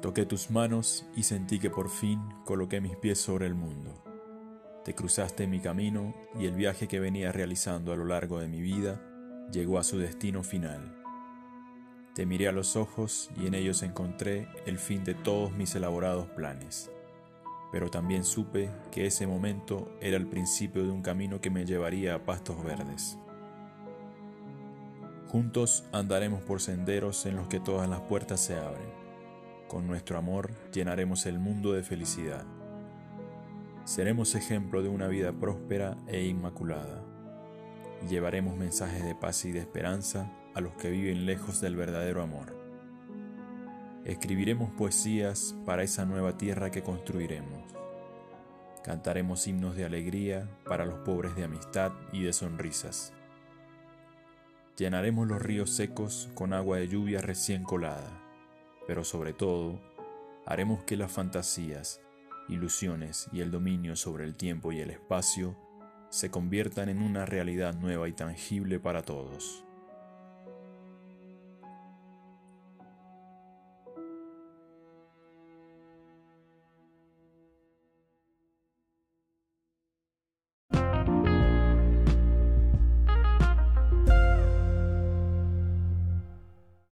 Toqué tus manos y sentí que por fin coloqué mis pies sobre el mundo. Te cruzaste mi camino y el viaje que venía realizando a lo largo de mi vida llegó a su destino final. Te miré a los ojos y en ellos encontré el fin de todos mis elaborados planes. Pero también supe que ese momento era el principio de un camino que me llevaría a pastos verdes. Juntos andaremos por senderos en los que todas las puertas se abren. Con nuestro amor llenaremos el mundo de felicidad. Seremos ejemplo de una vida próspera e inmaculada. Llevaremos mensajes de paz y de esperanza a los que viven lejos del verdadero amor. Escribiremos poesías para esa nueva tierra que construiremos. Cantaremos himnos de alegría para los pobres de amistad y de sonrisas Llenaremos los ríos secos con agua de lluvia recién colada, pero sobre todo, haremos que las fantasías, ilusiones y el dominio sobre el tiempo y el espacio se conviertan en una realidad nueva y tangible para todos.